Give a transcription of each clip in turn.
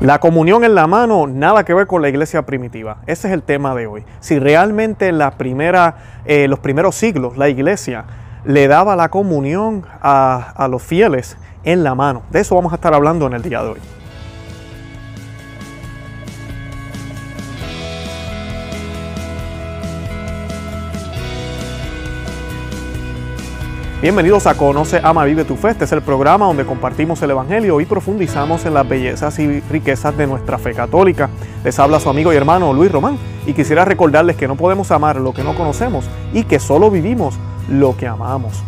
La comunión en la mano, nada que ver con la iglesia primitiva. Ese es el tema de hoy. Si realmente en eh, los primeros siglos la iglesia le daba la comunión a, a los fieles en la mano. De eso vamos a estar hablando en el día de hoy. Bienvenidos a Conoce, Ama, Vive tu Fe. Este es el programa donde compartimos el Evangelio y profundizamos en las bellezas y riquezas de nuestra fe católica. Les habla su amigo y hermano Luis Román y quisiera recordarles que no podemos amar lo que no conocemos y que solo vivimos lo que amamos.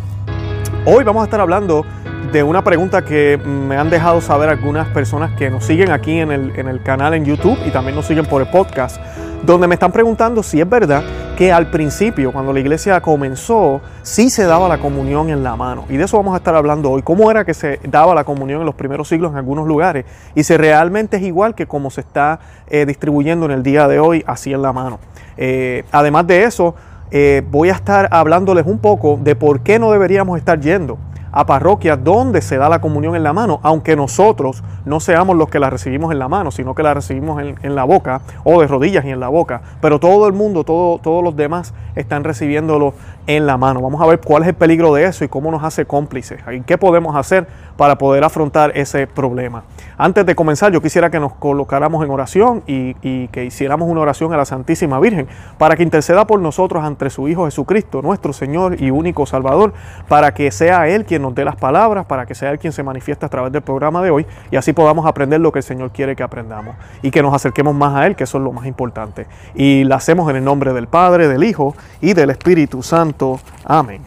Hoy vamos a estar hablando de una pregunta que me han dejado saber algunas personas que nos siguen aquí en el, en el canal en YouTube y también nos siguen por el podcast, donde me están preguntando si es verdad que al principio, cuando la iglesia comenzó, sí se daba la comunión en la mano. Y de eso vamos a estar hablando hoy. ¿Cómo era que se daba la comunión en los primeros siglos en algunos lugares? Y si realmente es igual que como se está eh, distribuyendo en el día de hoy, así en la mano. Eh, además de eso, eh, voy a estar hablándoles un poco de por qué no deberíamos estar yendo a parroquias donde se da la comunión en la mano, aunque nosotros no seamos los que la recibimos en la mano, sino que la recibimos en, la boca o de rodillas y en la boca. Pero todo el mundo, todo, todos los demás están recibiéndolo en la mano. Vamos a ver cuál es el peligro de eso y cómo nos hace cómplices. ¿Y qué podemos hacer para poder afrontar ese problema? Antes de comenzar, yo quisiera que nos colocáramos en oración y, y que hiciéramos una oración a la Santísima Virgen para que interceda por nosotros ante su Hijo Jesucristo, nuestro Señor y único Salvador, para que sea Él quien nos dé las palabras, para que sea Él quien se manifieste a través del programa de hoy y así podamos aprender lo que el Señor quiere que aprendamos y que nos acerquemos más a Él, que eso es lo más importante. Y lo hacemos en el nombre del Padre, del Hijo y del Espíritu Santo. Amén.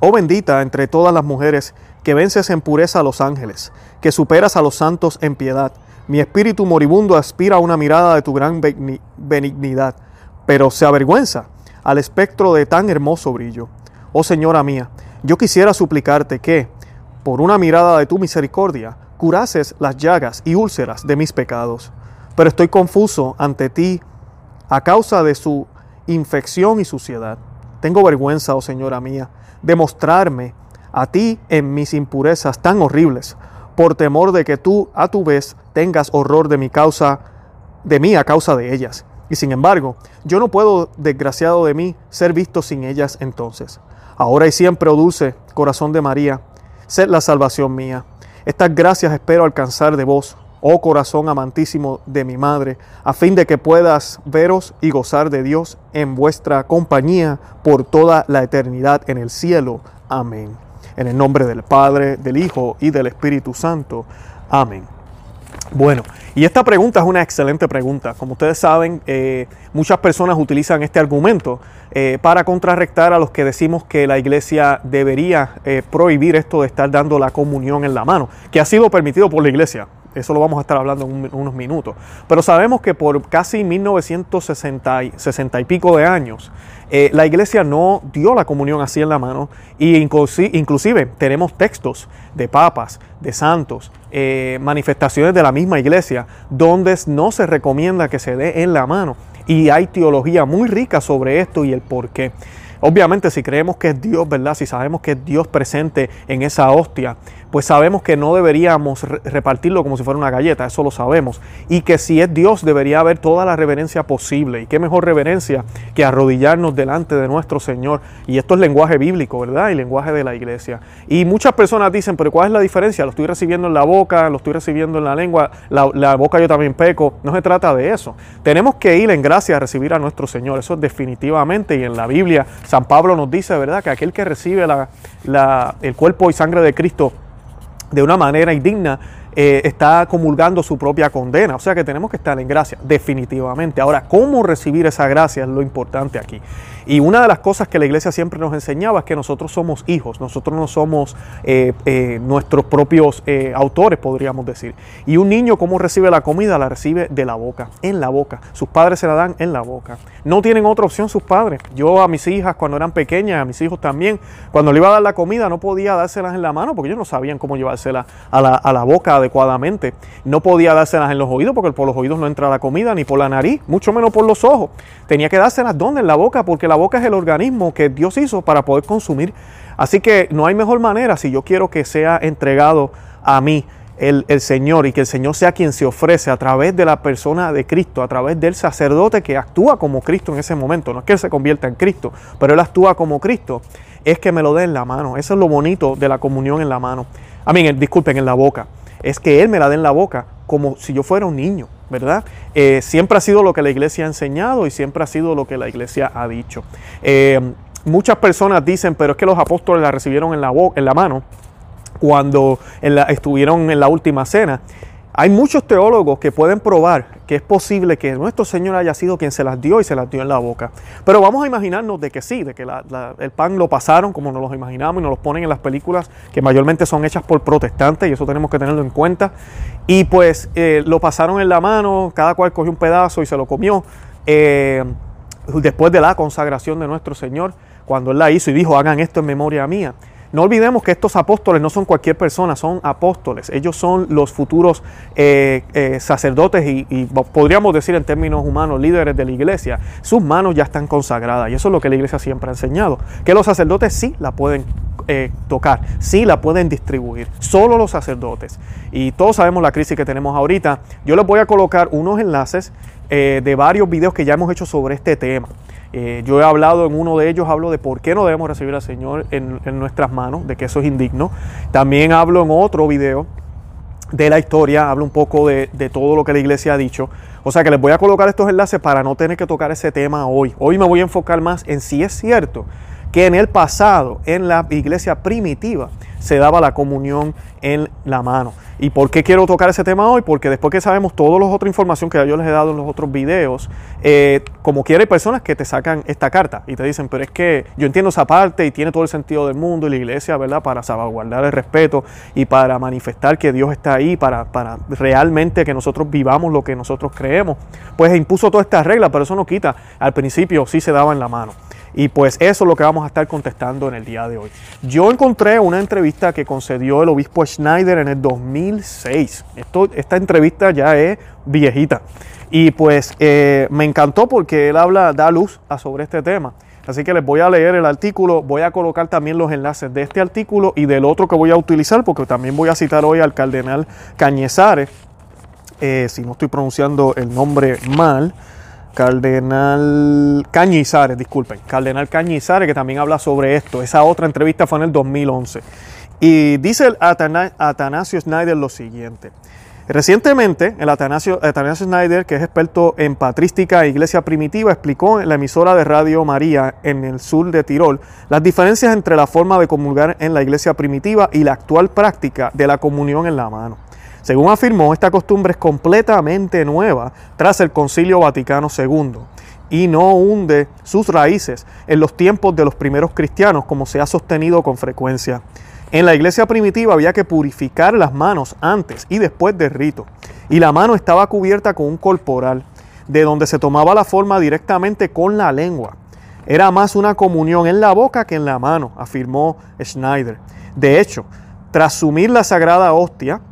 Oh bendita entre todas las mujeres, que vences en pureza a los ángeles, que superas a los santos en piedad. Mi espíritu moribundo aspira a una mirada de tu gran benignidad, pero se avergüenza al espectro de tan hermoso brillo. Oh Señora mía, yo quisiera suplicarte que, por una mirada de tu misericordia, curases las llagas y úlceras de mis pecados. Pero estoy confuso ante ti a causa de su infección y suciedad. Tengo vergüenza, oh Señora mía, de mostrarme a ti en mis impurezas tan horribles, por temor de que tú a tu vez tengas horror de mi causa, de mí a causa de ellas. Y sin embargo, yo no puedo, desgraciado de mí, ser visto sin ellas entonces ahora y siempre, oh dulce corazón de María, sed la salvación mía. Estas gracias espero alcanzar de vos, oh corazón amantísimo de mi madre, a fin de que puedas veros y gozar de Dios en vuestra compañía por toda la eternidad en el cielo. Amén. En el nombre del Padre, del Hijo y del Espíritu Santo. Amén. Bueno, y esta pregunta es una excelente pregunta. Como ustedes saben, eh, muchas personas utilizan este argumento eh, para contrarrestar a los que decimos que la iglesia debería eh, prohibir esto de estar dando la comunión en la mano, que ha sido permitido por la iglesia. Eso lo vamos a estar hablando en unos minutos. Pero sabemos que por casi 1960 y pico de años, eh, la iglesia no dio la comunión así en la mano y inclusive tenemos textos de papas, de santos, eh, manifestaciones de la misma iglesia donde no se recomienda que se dé en la mano. Y hay teología muy rica sobre esto y el por qué. Obviamente si creemos que es Dios, ¿verdad? Si sabemos que es Dios presente en esa hostia, pues sabemos que no deberíamos repartirlo como si fuera una galleta, eso lo sabemos. Y que si es Dios debería haber toda la reverencia posible. Y qué mejor reverencia que arrodillarnos delante de nuestro Señor. Y esto es lenguaje bíblico, ¿verdad? Y lenguaje de la iglesia. Y muchas personas dicen, pero ¿cuál es la diferencia? Lo estoy recibiendo en la boca, lo estoy recibiendo en la lengua, la, la boca yo también peco. No se trata de eso. Tenemos que ir en gracia a recibir a nuestro Señor. Eso es definitivamente. Y en la Biblia San Pablo nos dice, ¿verdad? Que aquel que recibe la, el cuerpo y sangre de Cristo de una manera indigna, eh, está comulgando su propia condena. O sea que tenemos que estar en gracia, definitivamente. Ahora, ¿cómo recibir esa gracia es lo importante aquí? Y una de las cosas que la iglesia siempre nos enseñaba es que nosotros somos hijos, nosotros no somos eh, eh, nuestros propios eh, autores, podríamos decir. Y un niño, ¿cómo recibe la comida? La recibe de la boca, en la boca. Sus padres se la dan en la boca. No tienen otra opción sus padres. Yo a mis hijas, cuando eran pequeñas, a mis hijos también, cuando le iba a dar la comida, no podía dárselas en la mano porque ellos no sabían cómo llevárselas a la, a la boca adecuadamente. No podía dárselas en los oídos porque por los oídos no entra la comida, ni por la nariz, mucho menos por los ojos. Tenía que dárselas donde? En la boca, porque la la boca es el organismo que Dios hizo para poder consumir. Así que no hay mejor manera si yo quiero que sea entregado a mí el, Señor y que el Señor sea quien se ofrece a través de la persona de Cristo, a través del sacerdote que actúa como Cristo en ese momento. No es que Él se convierta en Cristo, pero Él actúa como Cristo. Es que me lo dé en la mano. Eso es lo bonito de la comunión en la mano. A mí, disculpen, en la boca. Es que Él me la dé en la boca como si yo fuera un niño, ¿verdad? Eh, siempre ha sido lo que la iglesia ha enseñado y siempre ha sido lo que la iglesia ha dicho. Eh, muchas personas dicen, pero es que los apóstoles la recibieron en la, en la mano cuando estuvieron en la última cena. Hay muchos teólogos que pueden probar que es posible que nuestro Señor haya sido quien se las dio y se las dio en la boca. Pero vamos a imaginarnos de que sí, de que el pan lo pasaron como nos lo imaginamos y nos lo ponen en las películas que mayormente son hechas por protestantes y eso tenemos que tenerlo en cuenta. Y pues eh, lo pasaron en la mano, cada cual cogió un pedazo y se lo comió. Eh, después de la consagración de nuestro Señor, cuando Él la hizo y dijo, hagan esto en memoria mía. No olvidemos que estos apóstoles no son cualquier persona, son apóstoles. Ellos son los futuros eh, eh, sacerdotes y, podríamos decir en términos humanos líderes de la iglesia. Sus manos ya están consagradas y eso es lo que la iglesia siempre ha enseñado. Que los sacerdotes sí la pueden eh, tocar, sí la pueden distribuir, solo los sacerdotes. Y todos sabemos la crisis que tenemos ahorita. Yo les voy a colocar unos enlaces de varios videos que ya hemos hecho sobre este tema. Eh, yo he hablado en uno de ellos, hablo de por qué no debemos recibir al Señor en, nuestras manos, de que eso es indigno. También hablo en otro video de la historia, hablo un poco de, de, todo lo que la iglesia ha dicho. O sea que les voy a colocar estos enlaces para no tener que tocar ese tema hoy. Hoy me voy a enfocar más en si es cierto que en el pasado, en la iglesia primitiva, se daba la comunión en la mano. ¿Y por qué quiero tocar ese tema hoy? Porque después que sabemos toda la otra información que yo les he dado en los otros videos, eh, como quiera hay personas que te sacan esta carta y te dicen, pero es que yo entiendo esa parte y tiene todo el sentido del mundo y la iglesia, ¿verdad? Para salvaguardar el respeto y para manifestar que Dios está ahí, para, para realmente que nosotros vivamos lo que nosotros creemos. Pues impuso toda esta regla, pero eso no quita. Al principio sí se daba en la mano. Y pues eso es lo que vamos a estar contestando en el día de hoy. Yo encontré una entrevista que concedió el obispo Schneider en el 2006. Esto, esta entrevista ya es viejita. Y pues eh, me encantó porque él habla, da luz sobre este tema. Así que les voy a leer el artículo, voy a colocar también los enlaces de este artículo y del otro que voy a utilizar, porque también voy a citar hoy al cardenal Cañizares, eh, si no estoy pronunciando el nombre mal. Cardenal Cañizares, disculpen, Cardenal Cañizares, que también habla sobre esto. Esa otra entrevista fue en el 2011. Y dice el Atanasio Snyder lo siguiente. Recientemente, el Atanasio, Atanasio Snyder, que es experto en patrística e iglesia primitiva, explicó en la emisora de Radio María en el sur de Tirol las diferencias entre la forma de comulgar en la iglesia primitiva y la actual práctica de la comunión en la mano. Según afirmó, esta costumbre es completamente nueva tras el Concilio Vaticano II y no hunde sus raíces en los tiempos de los primeros cristianos como se ha sostenido con frecuencia. En la iglesia primitiva había que purificar las manos antes y después del rito, y la mano estaba cubierta con un corporal, de donde se tomaba la forma directamente con la lengua. Era más una comunión en la boca que en la mano, afirmó Schneider. De hecho, tras sumir la sagrada hostia,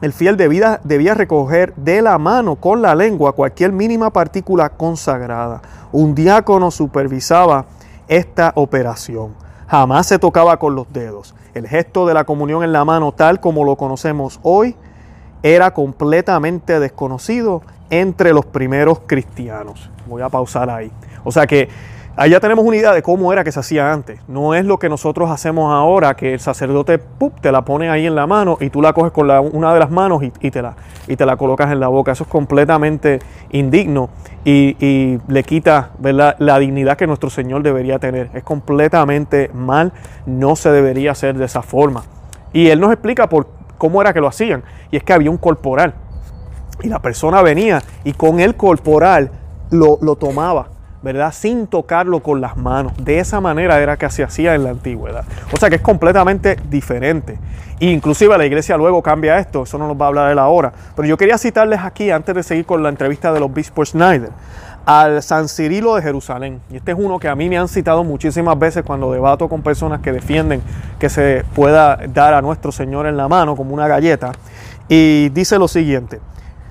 el fiel debía, debía, recoger de la mano con la lengua cualquier mínima partícula consagrada. Un diácono supervisaba esta operación. Jamás se tocaba con los dedos. El gesto de la comunión en la mano, tal como lo conocemos hoy, era completamente desconocido entre los primeros cristianos. Voy a pausar ahí. O sea que Allá tenemos una idea de cómo era que se hacía antes. No es lo que nosotros hacemos ahora, que el sacerdote te la pone ahí en la mano y tú la coges con una de las manos y, te la, y te la colocas en la boca. Eso es completamente indigno y, le quita la dignidad que nuestro Señor debería tener. Es completamente mal, no se debería hacer de esa forma. Y Él nos explica por cómo era que lo hacían. Y es que había un corporal. Y la persona venía y con el corporal lo, lo tomaba ¿verdad? Sin tocarlo con las manos. De esa manera era que se hacía en la antigüedad. O sea que es completamente diferente. inclusive la iglesia luego cambia esto, eso no nos va a hablar él ahora. Pero yo quería citarles aquí, antes de seguir con la entrevista de los obispo Schneider, al San Cirilo de Jerusalén. Y este es uno que a mí me han citado muchísimas veces cuando debato con personas que defienden que se pueda dar a nuestro Señor en la mano como una galleta. Y dice lo siguiente.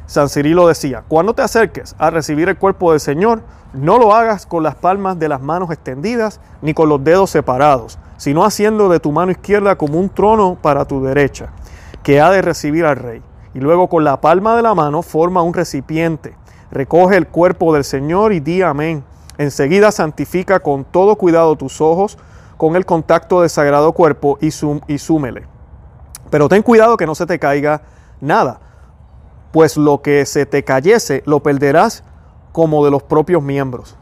San Cirilo decía, cuando te acerques a recibir el cuerpo del Señor, no lo hagas con las palmas de las manos extendidas ni con los dedos separados, sino haciendo de tu mano izquierda como un trono para tu derecha. que ha de recibir al rey. Y luego con la palma de la mano forma un recipiente. Recoge el cuerpo del Señor y di amén. Enseguida santifica con todo cuidado tus ojos con el contacto del sagrado cuerpo y, y súmele. Pero ten cuidado que no se te caiga nada, pues lo que se te cayese lo perderás como de los propios miembros.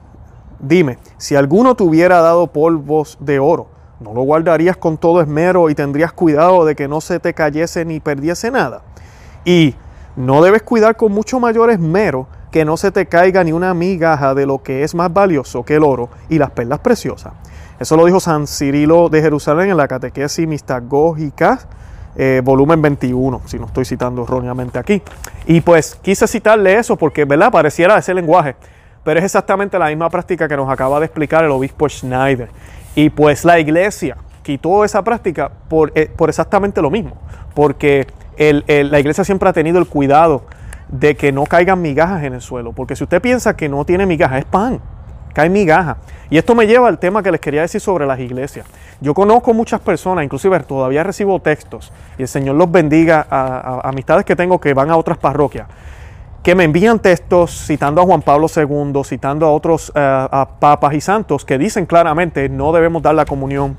Dime, si alguno te hubiera dado polvos de oro, ¿no lo guardarías con todo esmero y tendrías cuidado de que no se te cayese ni perdiese nada? Y no debes cuidar con mucho mayor esmero que no se te caiga ni una migaja de lo que es más valioso que el oro y las perlas preciosas. Eso lo dijo San Cirilo de Jerusalén en la catequesis mistagógica, eh, volumen 21, si no estoy citando erróneamente aquí. Y pues quise citarle eso porque, ¿verdad? Pareciera ese lenguaje, pero es exactamente la misma práctica que nos acaba de explicar el obispo Schneider. Y pues la iglesia quitó esa práctica por, eh, por exactamente lo mismo, porque la iglesia siempre ha tenido el cuidado de que no caigan migajas en el suelo. Porque si usted piensa que no tiene migajas, es pan, cae migaja. Y esto me lleva al tema que les quería decir sobre las iglesias. Yo conozco muchas personas, inclusive todavía recibo textos, y el Señor los bendiga a, amistades que tengo que van a otras parroquias, que me envían textos citando a Juan Pablo II, citando a otros eh, a papas y santos que dicen claramente no debemos dar la comunión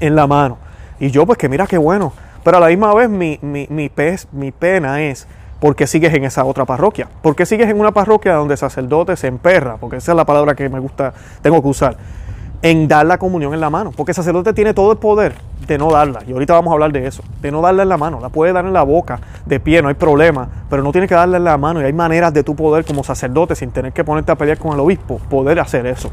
en la mano. Y yo pues que mira qué bueno, pero a la misma vez mi, mi, mi, mi pena es ¿por qué sigues en esa otra parroquia? ¿Por qué sigues en una parroquia donde sacerdote se emperra? Porque esa es la palabra que me gusta, tengo que usar. En dar la comunión en la mano. Porque el sacerdote tiene todo el poder de no darla. Y ahorita vamos a hablar de eso. De no darla en la mano. La puede dar en la boca, de pie, no hay problema. Pero no tiene que darla en la mano. Y hay maneras de tu poder como sacerdote, sin tener que ponerte a pelear con el obispo, poder hacer eso.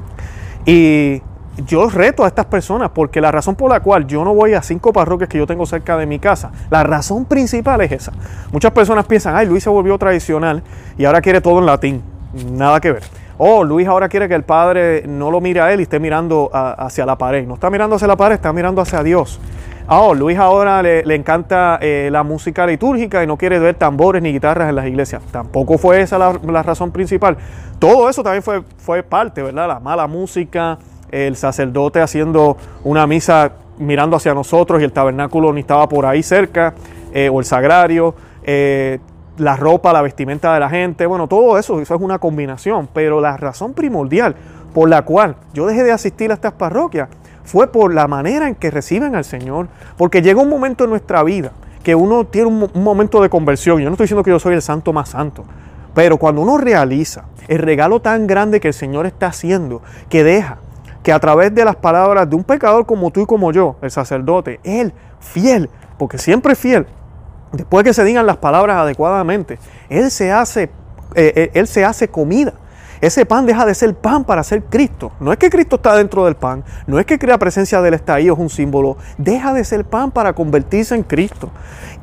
Y yo reto a estas personas porque la razón por la cual yo no voy a cinco parroquias que yo tengo cerca de mi casa, la razón principal es esa. Muchas personas piensan, ay, Luis se volvió tradicional y ahora quiere todo en latín. Nada que ver. Oh, Luis ahora quiere que el padre no lo mire a él y esté mirando hacia la pared. No está mirando hacia la pared, está mirando hacia Dios. Oh, Luis ahora le, encanta eh, la música litúrgica y no quiere ver tambores ni guitarras en las iglesias. Tampoco fue esa la, la razón principal. Todo eso también fue, fue parte, ¿verdad? La mala música, el sacerdote haciendo una misa mirando hacia nosotros y el tabernáculo ni estaba por ahí cerca, eh, o el sagrario, eh, la ropa, la vestimenta de la gente, bueno, todo eso, eso es una combinación, pero la razón primordial por la cual yo dejé de asistir a estas parroquias fue por la manera en que reciben al Señor, porque llega un momento en nuestra vida que uno tiene un, un momento de conversión, yo no estoy diciendo que yo soy el santo más santo, pero cuando uno realiza el regalo tan grande que el Señor está haciendo, que deja que a través de las palabras de un pecador como tú y como yo, el sacerdote, él fiel, porque siempre fiel, después que se digan las palabras adecuadamente, él se hace, eh, eh, él se hace comida. Ese pan deja de ser pan para ser Cristo. No es que Cristo está dentro del pan, no es que crea presencia del estadio es un símbolo, deja de ser pan para convertirse en Cristo.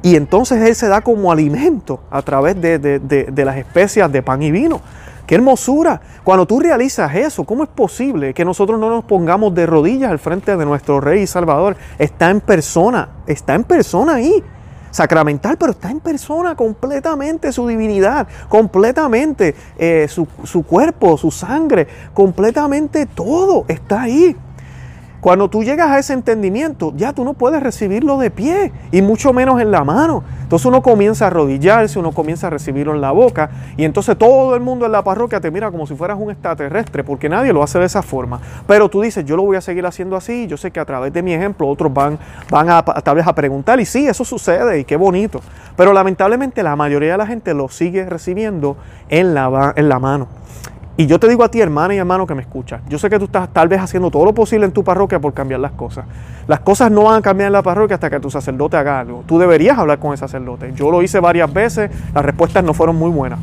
Y entonces Él se da como alimento a través de, de las especias de pan y vino. ¡Qué hermosura! Cuando tú realizas eso, ¿cómo es posible que nosotros no nos pongamos de rodillas al frente de nuestro Rey y Salvador? Está en persona, está en persona ahí. Sacramental, pero está en persona completamente su divinidad, completamente eh, su, su cuerpo, su sangre, completamente todo está ahí. Cuando tú llegas a ese entendimiento, ya tú no puedes recibirlo de pie y mucho menos en la mano. Entonces uno comienza a arrodillarse, uno comienza a recibirlo en la boca y entonces todo el mundo en la parroquia te mira como si fueras un extraterrestre porque nadie lo hace de esa forma. Pero tú dices, yo lo voy a seguir haciendo así, yo sé que a través de mi ejemplo otros van, van a, tal vez a preguntar y sí, eso sucede y qué bonito. Pero lamentablemente la mayoría de la gente lo sigue recibiendo en la, en la mano. Y yo te digo a ti, hermana y hermano que me escuchas, yo sé que tú estás tal vez haciendo todo lo posible en tu parroquia por cambiar las cosas. Las cosas no van a cambiar en la parroquia hasta que tu sacerdote haga algo. Tú deberías hablar con el sacerdote. Yo lo hice varias veces, las respuestas no fueron muy buenas.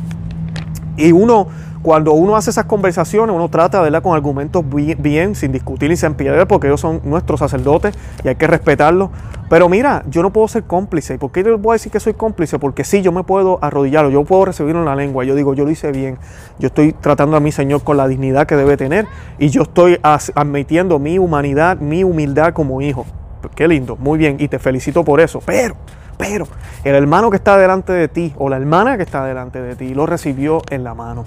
Y uno cuando uno hace esas conversaciones, uno trata, ¿verdad?, con argumentos bien, sin discutir y sin piedra, porque ellos son nuestros sacerdotes y hay que respetarlos. Pero mira, yo no puedo ser cómplice. ¿Y por qué yo voy a decir que soy cómplice? Porque sí, yo me puedo arrodillar, yo puedo recibirlo en la lengua. Yo digo, yo lo hice bien. Yo estoy tratando a mi Señor con la dignidad que debe tener y yo estoy admitiendo mi humanidad, mi humildad como hijo. Qué lindo, muy bien, y te felicito por eso. Pero pero el hermano que está delante de ti o la hermana que está delante de ti lo recibió en la mano.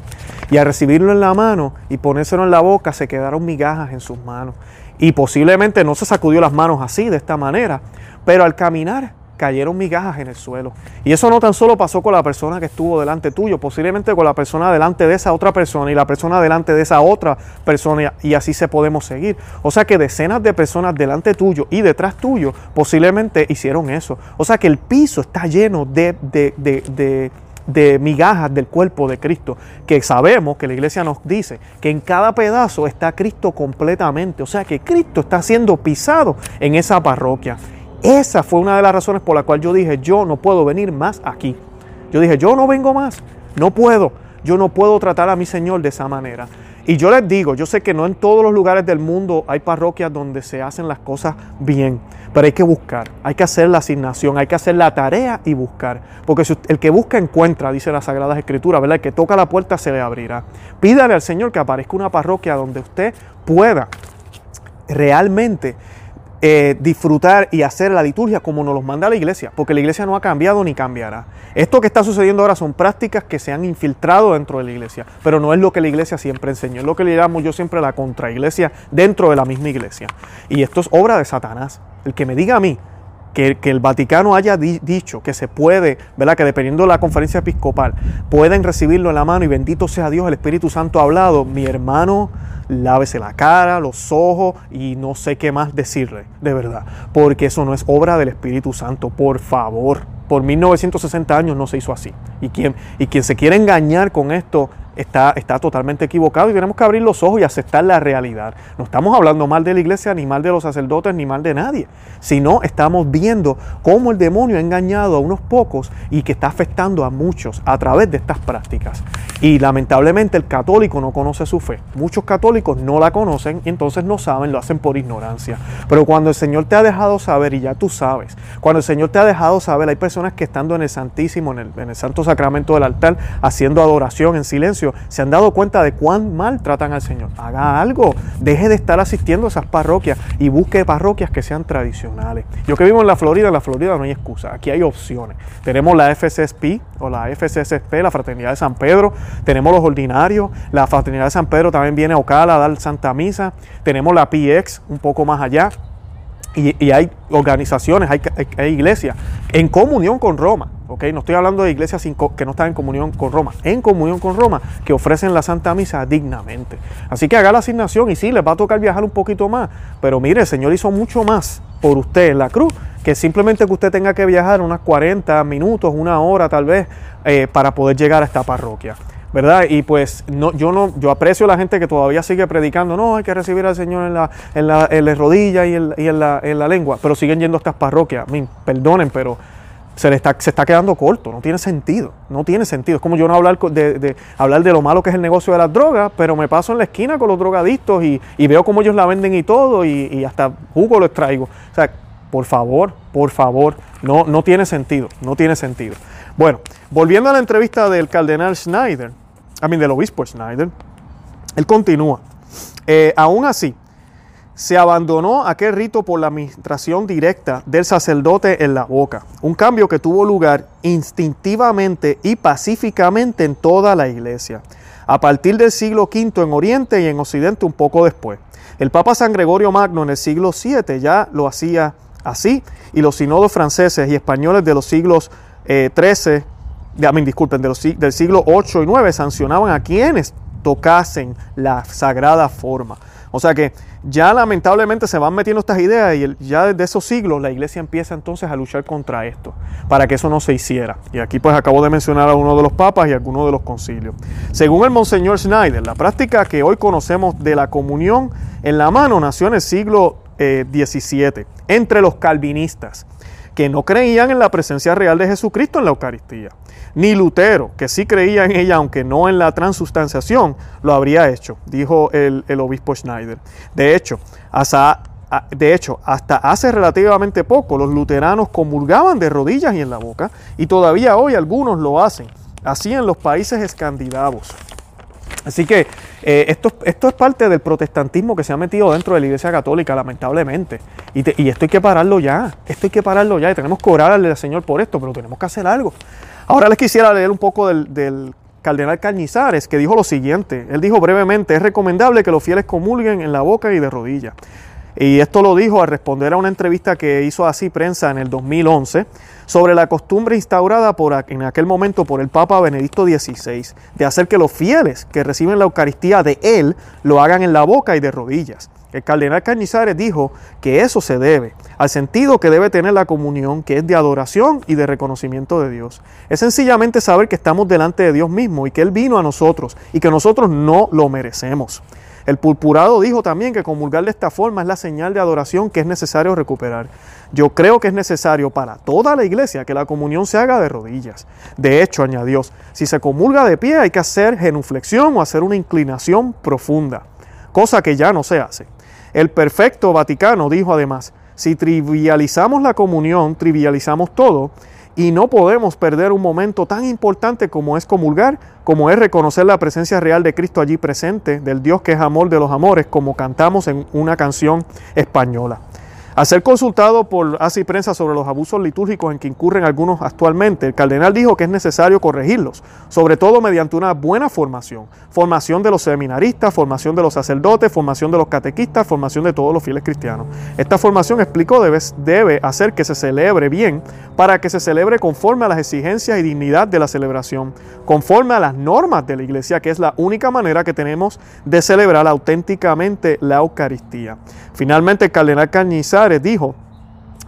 Y al recibirlo en la mano y ponérselo en la boca, se quedaron migajas en sus manos. Y posiblemente no se sacudió las manos así, de esta manera, pero al caminar cayeron migajas en el suelo. Y eso no tan solo pasó con la persona que estuvo delante tuyo, posiblemente con la persona delante de esa otra persona y la persona delante de esa otra persona y así se podemos seguir. O sea que decenas de personas delante tuyo y detrás tuyo posiblemente hicieron eso. O sea que el piso está lleno de, de, de, de migajas del cuerpo de Cristo, que sabemos que la iglesia nos dice que en cada pedazo está Cristo completamente, o sea que Cristo está siendo pisado en esa parroquia. Esa fue una de las razones por la cual yo dije, yo no puedo venir más aquí. Yo dije, yo no vengo más, no puedo, yo no puedo tratar a mi Señor de esa manera. Y yo les digo, yo sé que no en todos los lugares del mundo hay parroquias donde se hacen las cosas bien, pero hay que buscar, hay que hacer la asignación, hay que hacer la tarea y buscar. Porque el que busca encuentra, dice las Sagradas Escrituras, ¿verdad? El que toca la puerta se le abrirá. Pídale al Señor que aparezca una parroquia donde usted pueda realmente eh, disfrutar y hacer la liturgia como nos los manda la iglesia, porque la iglesia no ha cambiado ni cambiará. Esto que está sucediendo ahora son prácticas que se han infiltrado dentro de la iglesia, pero no es lo que la iglesia siempre enseñó, es lo que le llamo yo siempre la contraiglesia dentro de la misma iglesia. Y esto es obra de Satanás. El que me diga a mí que, el Vaticano haya dicho que se puede, ¿verdad? Que dependiendo de la conferencia episcopal, pueden recibirlo en la mano y bendito sea Dios, el Espíritu Santo ha hablado, mi hermano, lávese la cara, los ojos y no sé qué más decirle, de verdad, porque eso no es obra del Espíritu Santo, por favor. Por 1960 años no se hizo así. Y quien, y quien se quiere engañar con esto está, está totalmente equivocado y tenemos que abrir los ojos y aceptar la realidad. No estamos hablando mal de la iglesia, ni mal de los sacerdotes, ni mal de nadie, sino estamos viendo cómo el demonio ha engañado a unos pocos y que está afectando a muchos a través de estas prácticas. Y lamentablemente el católico no conoce su fe. Muchos católicos no la conocen y entonces no saben, lo hacen por ignorancia. Pero cuando el Señor te ha dejado saber, y ya tú sabes, cuando el Señor te ha dejado saber, hay personas que estando en el Santísimo, en el, en el Santo Sacramento del altar, haciendo adoración en silencio, se han dado cuenta de cuán mal tratan al Señor. Haga algo, deje de estar asistiendo a esas parroquias y busque parroquias que sean tradicionales. Yo que vivo en la Florida, en la Florida no hay excusa, aquí hay opciones. Tenemos la FCSP o la FCSP, la Fraternidad de San Pedro, tenemos los ordinarios, la Fraternidad de San Pedro también viene a Ocala a dar Santa Misa, tenemos la PX un poco más allá. Y, hay organizaciones, hay, iglesias en comunión con Roma no estoy hablando de iglesias que no están en comunión con Roma, en comunión con Roma, que ofrecen la Santa Misa dignamente. Así que haga la asignación y sí, les va a tocar viajar un poquito más, pero mire, el Señor hizo mucho más por usted en la cruz, que simplemente que usted tenga que viajar unas 40 minutos, una hora tal vez, eh, para poder llegar a esta parroquia. ¿Verdad? Y pues no, yo no, yo aprecio a la gente que todavía sigue predicando, no, hay que recibir al Señor en la, en la, en la rodilla y, en, la, en la lengua, pero siguen yendo a estas parroquias. Perdonen, pero se, le está, se está quedando corto, no tiene sentido, no tiene sentido. Es como yo no hablar de, hablar de lo malo que es el negocio de las drogas, pero me paso en la esquina con los drogadictos y, veo cómo ellos la venden y todo y, hasta jugo les traigo. O sea, por favor, por favor, no, no tiene sentido, no tiene sentido. Bueno, volviendo a la entrevista del cardenal Schneider, a mí del obispo Schneider, él continúa. Eh, aún así, se abandonó aquel rito por la administración directa del sacerdote en la boca, un cambio que tuvo lugar instintivamente y pacíficamente en toda la iglesia, a partir del siglo V en Oriente y en Occidente un poco después. El Papa San Gregorio Magno en el siglo VII ya lo hacía así, y los sinodos franceses y españoles de los siglos Eh, disculpen, de los, del siglo VIII y IX sancionaban a quienes tocasen la sagrada forma. O sea que ya lamentablemente se van metiendo estas ideas y ya desde esos siglos la iglesia empieza entonces a luchar contra esto, para que eso no se hiciera. Y aquí pues acabo de mencionar a uno de los papas y a de los concilios. Según el Monseñor Schneider, la práctica que hoy conocemos de la comunión en la mano nació en el siglo XVII eh, entre los calvinistas que no creían en la presencia real de Jesucristo en la Eucaristía. Ni Lutero, que sí creía en ella, aunque no en la transustanciación, lo habría hecho, dijo el, obispo Schneider. De hecho, hasta, de hecho, hasta hace relativamente poco los luteranos comulgaban de rodillas y en la boca, y todavía hoy algunos lo hacen, así en los países escandinavos. Así que eh, esto, esto, es parte del protestantismo que se ha metido dentro de la Iglesia Católica, lamentablemente. Y, esto hay que pararlo ya, esto hay que pararlo ya. Y tenemos que orarle al Señor por esto, pero tenemos que hacer algo. Ahora les quisiera leer un poco del, del cardenal Cañizares, que dijo lo siguiente. Él dijo brevemente, es recomendable que los fieles comulguen en la boca y de rodillas. Y esto lo dijo al responder a una entrevista que hizo así prensa en el 2011 sobre la costumbre instaurada por, en aquel momento por el Papa Benedicto XVI de hacer que los fieles que reciben la Eucaristía de él lo hagan en la boca y de rodillas. El cardenal Cañizares dijo que eso se debe al sentido que debe tener la comunión, que es de adoración y de reconocimiento de Dios. Es sencillamente saber que estamos delante de Dios mismo y que Él vino a nosotros y que nosotros no lo merecemos. El purpurado dijo también que comulgar de esta forma es la señal de adoración que es necesario recuperar. Yo creo que es necesario para toda la iglesia que la comunión se haga de rodillas. De hecho, añadió, si se comulga de pie hay que hacer genuflexión o hacer una inclinación profunda, cosa que ya no se hace. El perfecto Vaticano dijo además, si trivializamos la comunión, trivializamos todo y no podemos perder un momento tan importante como es comulgar, como es reconocer la presencia real de Cristo allí presente, del Dios que es amor de los amores, como cantamos en una canción española. Al ser consultado por ACI Prensa sobre los abusos litúrgicos en que incurren algunos actualmente, el cardenal dijo que es necesario corregirlos, sobre todo mediante una buena formación. Formación de los seminaristas, formación de los sacerdotes, formación de los catequistas, formación de todos los fieles cristianos. Esta formación, explicó, debe, debe hacer que se celebre bien para que se celebre conforme a las exigencias y dignidad de la celebración, conforme a las normas de la iglesia, que es la única manera que tenemos de celebrar auténticamente la Eucaristía. Finalmente, el cardenal Dijo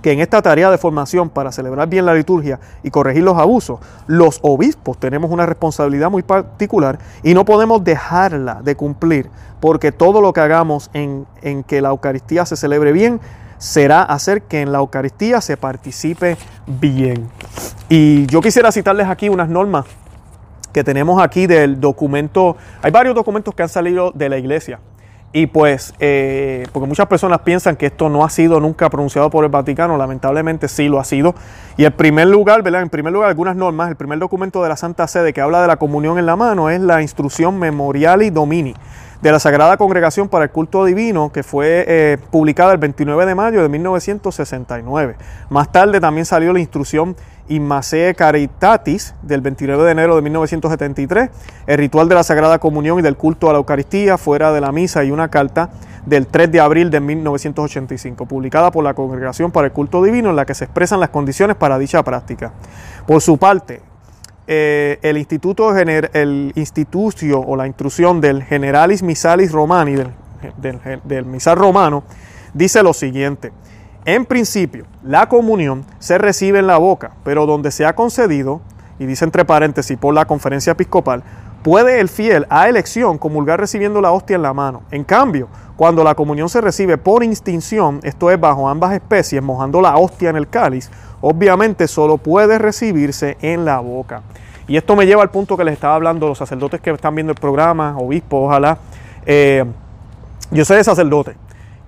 que en esta tarea de formación para celebrar bien la liturgia y corregir los abusos, los obispos tenemos una responsabilidad muy particular y no podemos dejarla de cumplir, porque todo lo que hagamos en, en que la Eucaristía se celebre bien será hacer que en la Eucaristía se participe bien. Y yo quisiera citarles aquí unas normas que tenemos aquí del documento. Hay varios documentos que han salido de la iglesia. Y pues, eh, porque muchas personas piensan que esto no ha sido nunca pronunciado por el Vaticano, lamentablemente sí lo ha sido. Y el primer lugar, ¿verdad? En primer lugar, algunas normas, el primer documento de la Santa Sede que habla de la comunión en la mano es la instrucción Memoriali Domini de la Sagrada Congregación para el Culto Divino, que fue eh, publicada el 29 de mayo de 1969. Más tarde también salió la instrucción Immacee Caritatis del 29 de enero de 1973, el ritual de la Sagrada Comunión y del culto a la Eucaristía fuera de la misa y una carta del 3 de abril de 1985, publicada por la Congregación para el Culto Divino en la que se expresan las condiciones para dicha práctica. Por su parte, eh, el instituto el institucio o la instrucción del Generalis Misalis Romani, del, del romano, dice lo siguiente. En principio, la comunión se recibe en la boca, pero donde se ha concedido, y dice entre paréntesis por la conferencia episcopal, puede el fiel a elección comulgar recibiendo la hostia en la mano. En cambio, cuando la comunión se recibe por instinción, esto es bajo ambas especies, mojando la hostia en el cáliz, obviamente solo puede recibirse en la boca. Y esto me lleva al punto que les estaba hablando los sacerdotes que están viendo el programa, obispos, ojalá. Eh, yo soy de sacerdote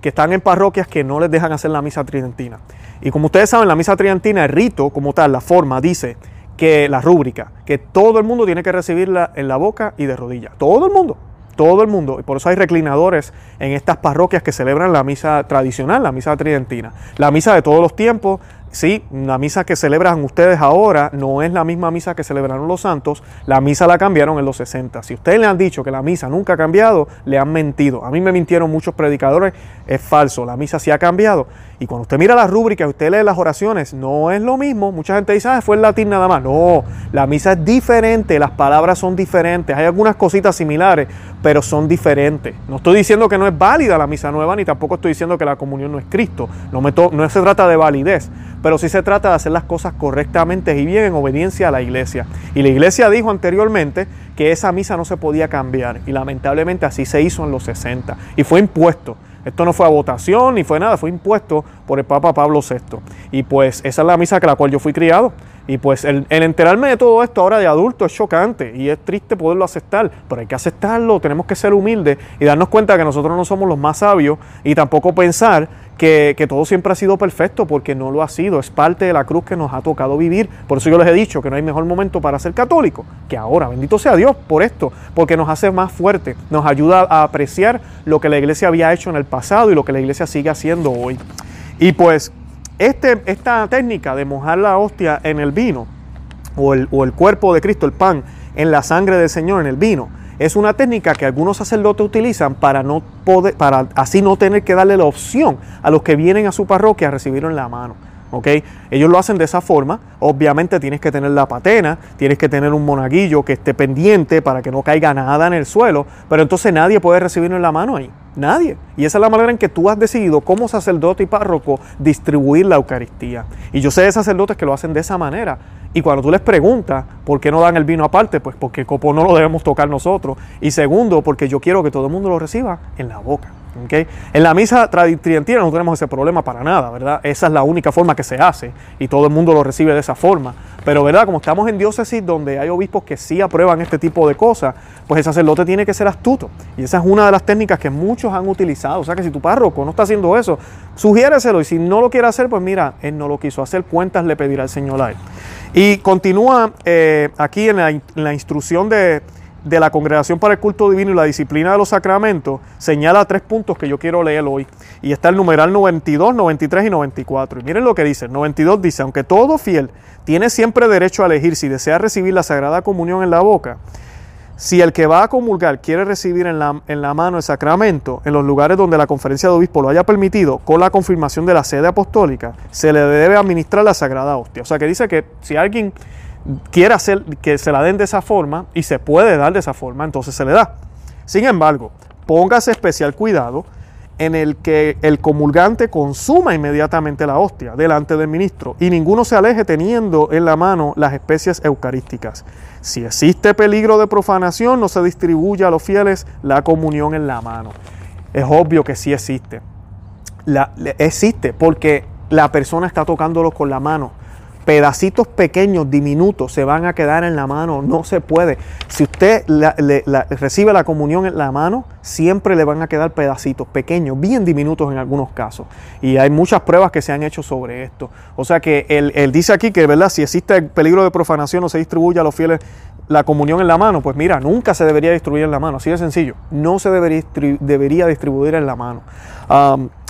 que están en parroquias que no les dejan hacer la misa tridentina. Y como ustedes saben, la misa tridentina, el rito como tal, la forma, dice que la rúbrica, que todo el mundo tiene que recibirla en la boca y de rodillas. Todo el mundo, todo el mundo. Y por eso hay reclinadores en estas parroquias que celebran la misa tradicional, la misa tridentina. La misa de todos los tiempos, Sí, la misa que celebran ustedes ahora no es la misma misa que celebraron los santos, la misa la cambiaron en los 60. Si ustedes le han dicho que la misa nunca ha cambiado, le han mentido. A mí me mintieron muchos predicadores, es falso, la misa sí ha cambiado. Y cuando usted mira las rúbricas, usted lee las oraciones, no es lo mismo. Mucha gente dice, ah, fue el latín nada más. No, la misa es diferente, las palabras son diferentes, hay algunas cositas similares, pero son diferentes. No estoy diciendo que no es válida la misa nueva, ni tampoco estoy diciendo que la comunión no es Cristo. No, me no se trata de validez pero sí se trata de hacer las cosas correctamente y bien en obediencia a la iglesia. Y la iglesia dijo anteriormente que esa misa no se podía cambiar y lamentablemente así se hizo en los 60 y fue impuesto. Esto no fue a votación ni fue nada, fue impuesto por el Papa Pablo VI. Y pues esa es la misa que la cual yo fui criado. Y pues el, enterarme de todo esto ahora de adulto es chocante y es triste poderlo aceptar, pero hay que aceptarlo, tenemos que ser humildes y darnos cuenta que nosotros no somos los más sabios y tampoco pensar que, todo siempre ha sido perfecto, porque no lo ha sido, es parte de la cruz que nos ha tocado vivir. Por eso yo les he dicho que no hay mejor momento para ser católico que ahora. Bendito sea Dios por esto, porque nos hace más fuerte, nos ayuda a apreciar lo que la iglesia había hecho en el pasado y lo que la iglesia sigue haciendo hoy. Y pues este, esta técnica de mojar la hostia en el vino, o el cuerpo de Cristo, el pan, en la sangre del Señor, en el vino, es una técnica que algunos sacerdotes utilizan para, no poder, para así no tener que darle la opción a los que vienen a su parroquia a recibirlo en la mano. Ellos lo hacen de esa forma. Obviamente tienes que tener la patena, tienes que tener un monaguillo que esté pendiente para que no caiga nada en el suelo, pero entonces nadie puede recibirlo en la mano ahí. Nadie. Y esa es la manera en que tú has decidido como sacerdote y párroco distribuir la Eucaristía. Y yo sé de sacerdotes que lo hacen de esa manera. Y cuando tú les preguntas por qué no dan el vino aparte, pues porque el copo no lo debemos tocar nosotros. Y segundo, porque yo quiero que todo el mundo lo reciba en la boca. En la misa tridentina no tenemos ese problema para nada, ¿verdad? Esa es la única forma que se hace y todo el mundo lo recibe de esa forma. Pero, ¿verdad? Como estamos en diócesis donde hay obispos que sí aprueban este tipo de cosas, pues el sacerdote tiene que ser astuto. Y esa es una de las técnicas que muchos han utilizado. O sea que si tu párroco no está haciendo eso, sugiéreselo. Y si no lo quiere hacer, pues mira, él no lo quiso hacer, cuentas le pedirá al Señor a él. Y continúa eh, aquí en la instrucción de de la Congregación para el Culto Divino y la Disciplina de los Sacramentos señala tres puntos que yo quiero leer hoy. Y está el numeral 92, 93 y 94. Y miren lo que dice. El 92 dice, aunque todo fiel tiene siempre derecho a elegir si desea recibir la Sagrada Comunión en la boca, si el que va a comulgar quiere recibir en la, en la mano el sacramento en los lugares donde la conferencia de obispo lo haya permitido, con la confirmación de la sede apostólica, se le debe administrar la Sagrada Hostia. O sea que dice que si alguien quiere hacer que se la den de esa forma y se puede dar de esa forma, entonces se le da. Sin embargo, póngase especial cuidado en el que el comulgante consuma inmediatamente la hostia delante del ministro y ninguno se aleje teniendo en la mano las especies eucarísticas. Si existe peligro de profanación, no se distribuye a los fieles la comunión en la mano. Es obvio que sí existe. Existe porque la persona está tocándolo con la mano pedacitos pequeños, diminutos, se van a quedar en la mano. No se puede. Si usted recibe la comunión en la mano, siempre le van a quedar pedacitos pequeños, bien diminutos en algunos casos. Y hay muchas pruebas que se han hecho sobre esto. O sea que él, dice aquí que, ¿verdad? Si existe el peligro de profanación o se distribuye a los fieles la comunión en la mano, pues mira, nunca se debería distribuir en la mano. Así de sencillo. No se debería, debería distribuir en la mano.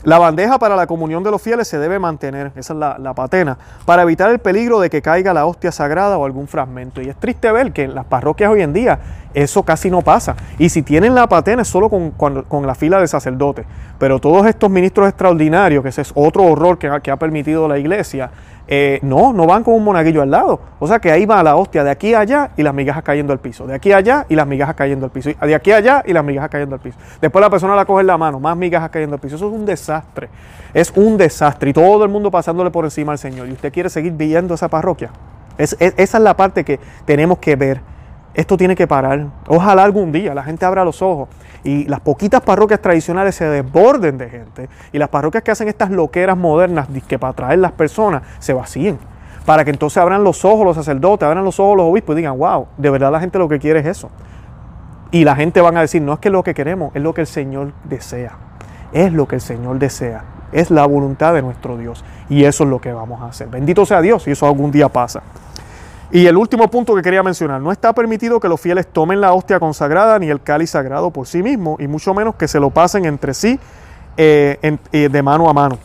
La bandeja para la comunión de los fieles se debe mantener, esa es la, patena, para evitar el peligro de que caiga la hostia sagrada o algún fragmento. Y es triste ver que en las parroquias hoy en día eso casi no pasa. Y si tienen la patena es solo con, la fila de sacerdotes. Pero todos estos ministros extraordinarios, que ese es otro horror que, que ha permitido la iglesia, eh, no, no van con un monaguillo al lado. O sea que ahí va la hostia de aquí a allá y las migajas cayendo al piso. De aquí a allá y las migajas cayendo al piso. De aquí a allá y las migajas cayendo al piso. Después la persona la coge en la mano, más migajas cayendo al piso. Eso es un desastre. Es un desastre. Y todo el mundo pasándole por encima al Señor. ¿Y usted quiere seguir viviendo esa parroquia? esa es la parte que tenemos que ver. Esto tiene que parar. Ojalá algún día la gente abra los ojos y las poquitas parroquias tradicionales se desborden de gente y las parroquias que hacen estas loqueras modernas que para atraer las personas se vacíen. Para que entonces abran los ojos los sacerdotes, abran los ojos los obispos y digan, wow, de verdad la gente lo que quiere es eso. Y la gente van a decir, no es que lo que queremos, es lo que el Señor desea. Es lo que el Señor desea. Es la voluntad de nuestro Dios. Y eso es lo que vamos a hacer. Bendito sea Dios y eso algún día pasa. Y el último punto que quería mencionar, no está permitido que los fieles tomen la hostia consagrada ni el cáliz sagrado por sí mismo, y mucho menos que se lo pasen entre sí eh, eh, de mano a mano.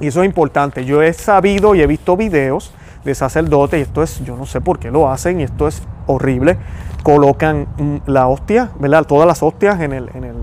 Y eso es importante. Yo he sabido y he visto videos de sacerdotes, y esto es, yo no sé por qué lo hacen, y esto es horrible. Colocan mm, la hostia, ¿verdad? Todas las hostias en el, en el,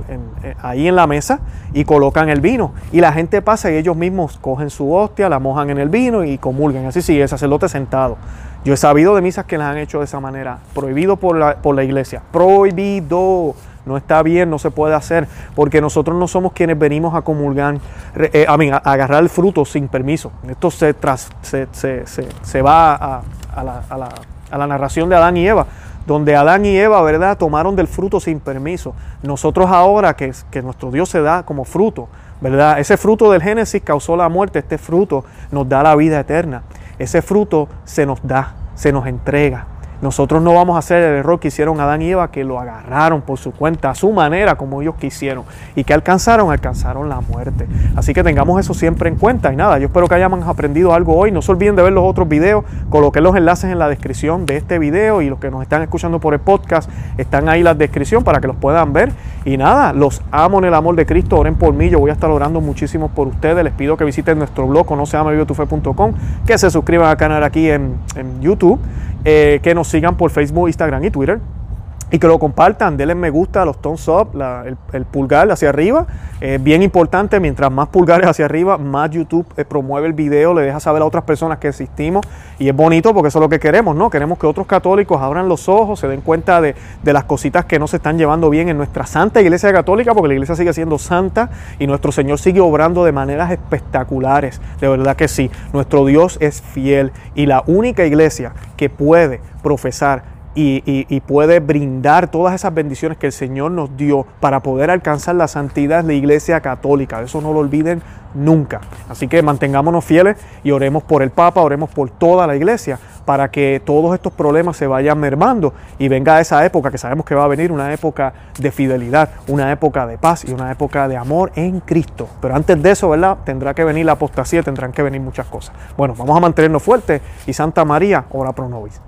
eh, ahí en la mesa y colocan el vino. Y la gente pasa y ellos mismos cogen su hostia, la mojan en el vino y comulgan. Así sigue el sacerdote sentado. Yo he sabido de misas que las han hecho de esa manera, prohibido por la, iglesia, prohibido. No está bien, no se puede hacer, porque nosotros no somos quienes venimos a comulgar, eh, a, agarrar el fruto sin permiso. Esto se, tras, se, se, va a, la, a, la, narración de Adán y Eva, donde Adán y Eva, ¿verdad?, tomaron del fruto sin permiso. Nosotros ahora que, que nuestro Dios se da como fruto, ¿verdad? Ese fruto del Génesis causó la muerte, este fruto nos da la vida eterna ese fruto se nos da, se nos entrega. Nosotros no vamos a hacer el error que hicieron Adán y Eva, que lo agarraron por su cuenta, a su manera, como ellos quisieron. ¿Y que alcanzaron? Alcanzaron la muerte. Así que tengamos eso siempre en cuenta. Y nada, yo espero que hayan aprendido algo hoy. No se olviden de ver los otros videos. Coloqué los enlaces en la descripción de este video y los que nos están escuchando por el podcast están ahí en la descripción para que los puedan ver. Y nada, los amo en el amor de Cristo. Oren por mí. Yo voy a estar orando muchísimo por ustedes. Les pido que visiten nuestro blog, no se que se suscriban al canal aquí en, en YouTube eh, que nos sigan por Facebook, Instagram y Twitter. Y que lo compartan, denle me gusta, los thumbs up, el, pulgar hacia arriba. Es bien importante, mientras más pulgares hacia arriba, más YouTube eh, promueve el video, le deja saber a otras personas que existimos. Y es bonito porque eso es lo que queremos, ¿no? Queremos que otros católicos abran los ojos, se den cuenta de, de las cositas que no se están llevando bien en nuestra santa iglesia católica, porque la iglesia sigue siendo santa y nuestro Señor sigue obrando de maneras espectaculares. De verdad que sí, nuestro Dios es fiel y la única iglesia que puede profesar y, puede brindar todas esas bendiciones que el Señor nos dio para poder alcanzar la santidad de la Iglesia Católica. Eso no lo olviden nunca. Así que mantengámonos fieles y oremos por el Papa, oremos por toda la Iglesia para que todos estos problemas se vayan mermando y venga esa época que sabemos que va a venir, una época de fidelidad, una época de paz y una época de amor en Cristo. Pero antes de eso, ¿verdad? Tendrá que venir la apostasía, tendrán que venir muchas cosas. Bueno, vamos a mantenernos fuertes y Santa María, ora pro nobis.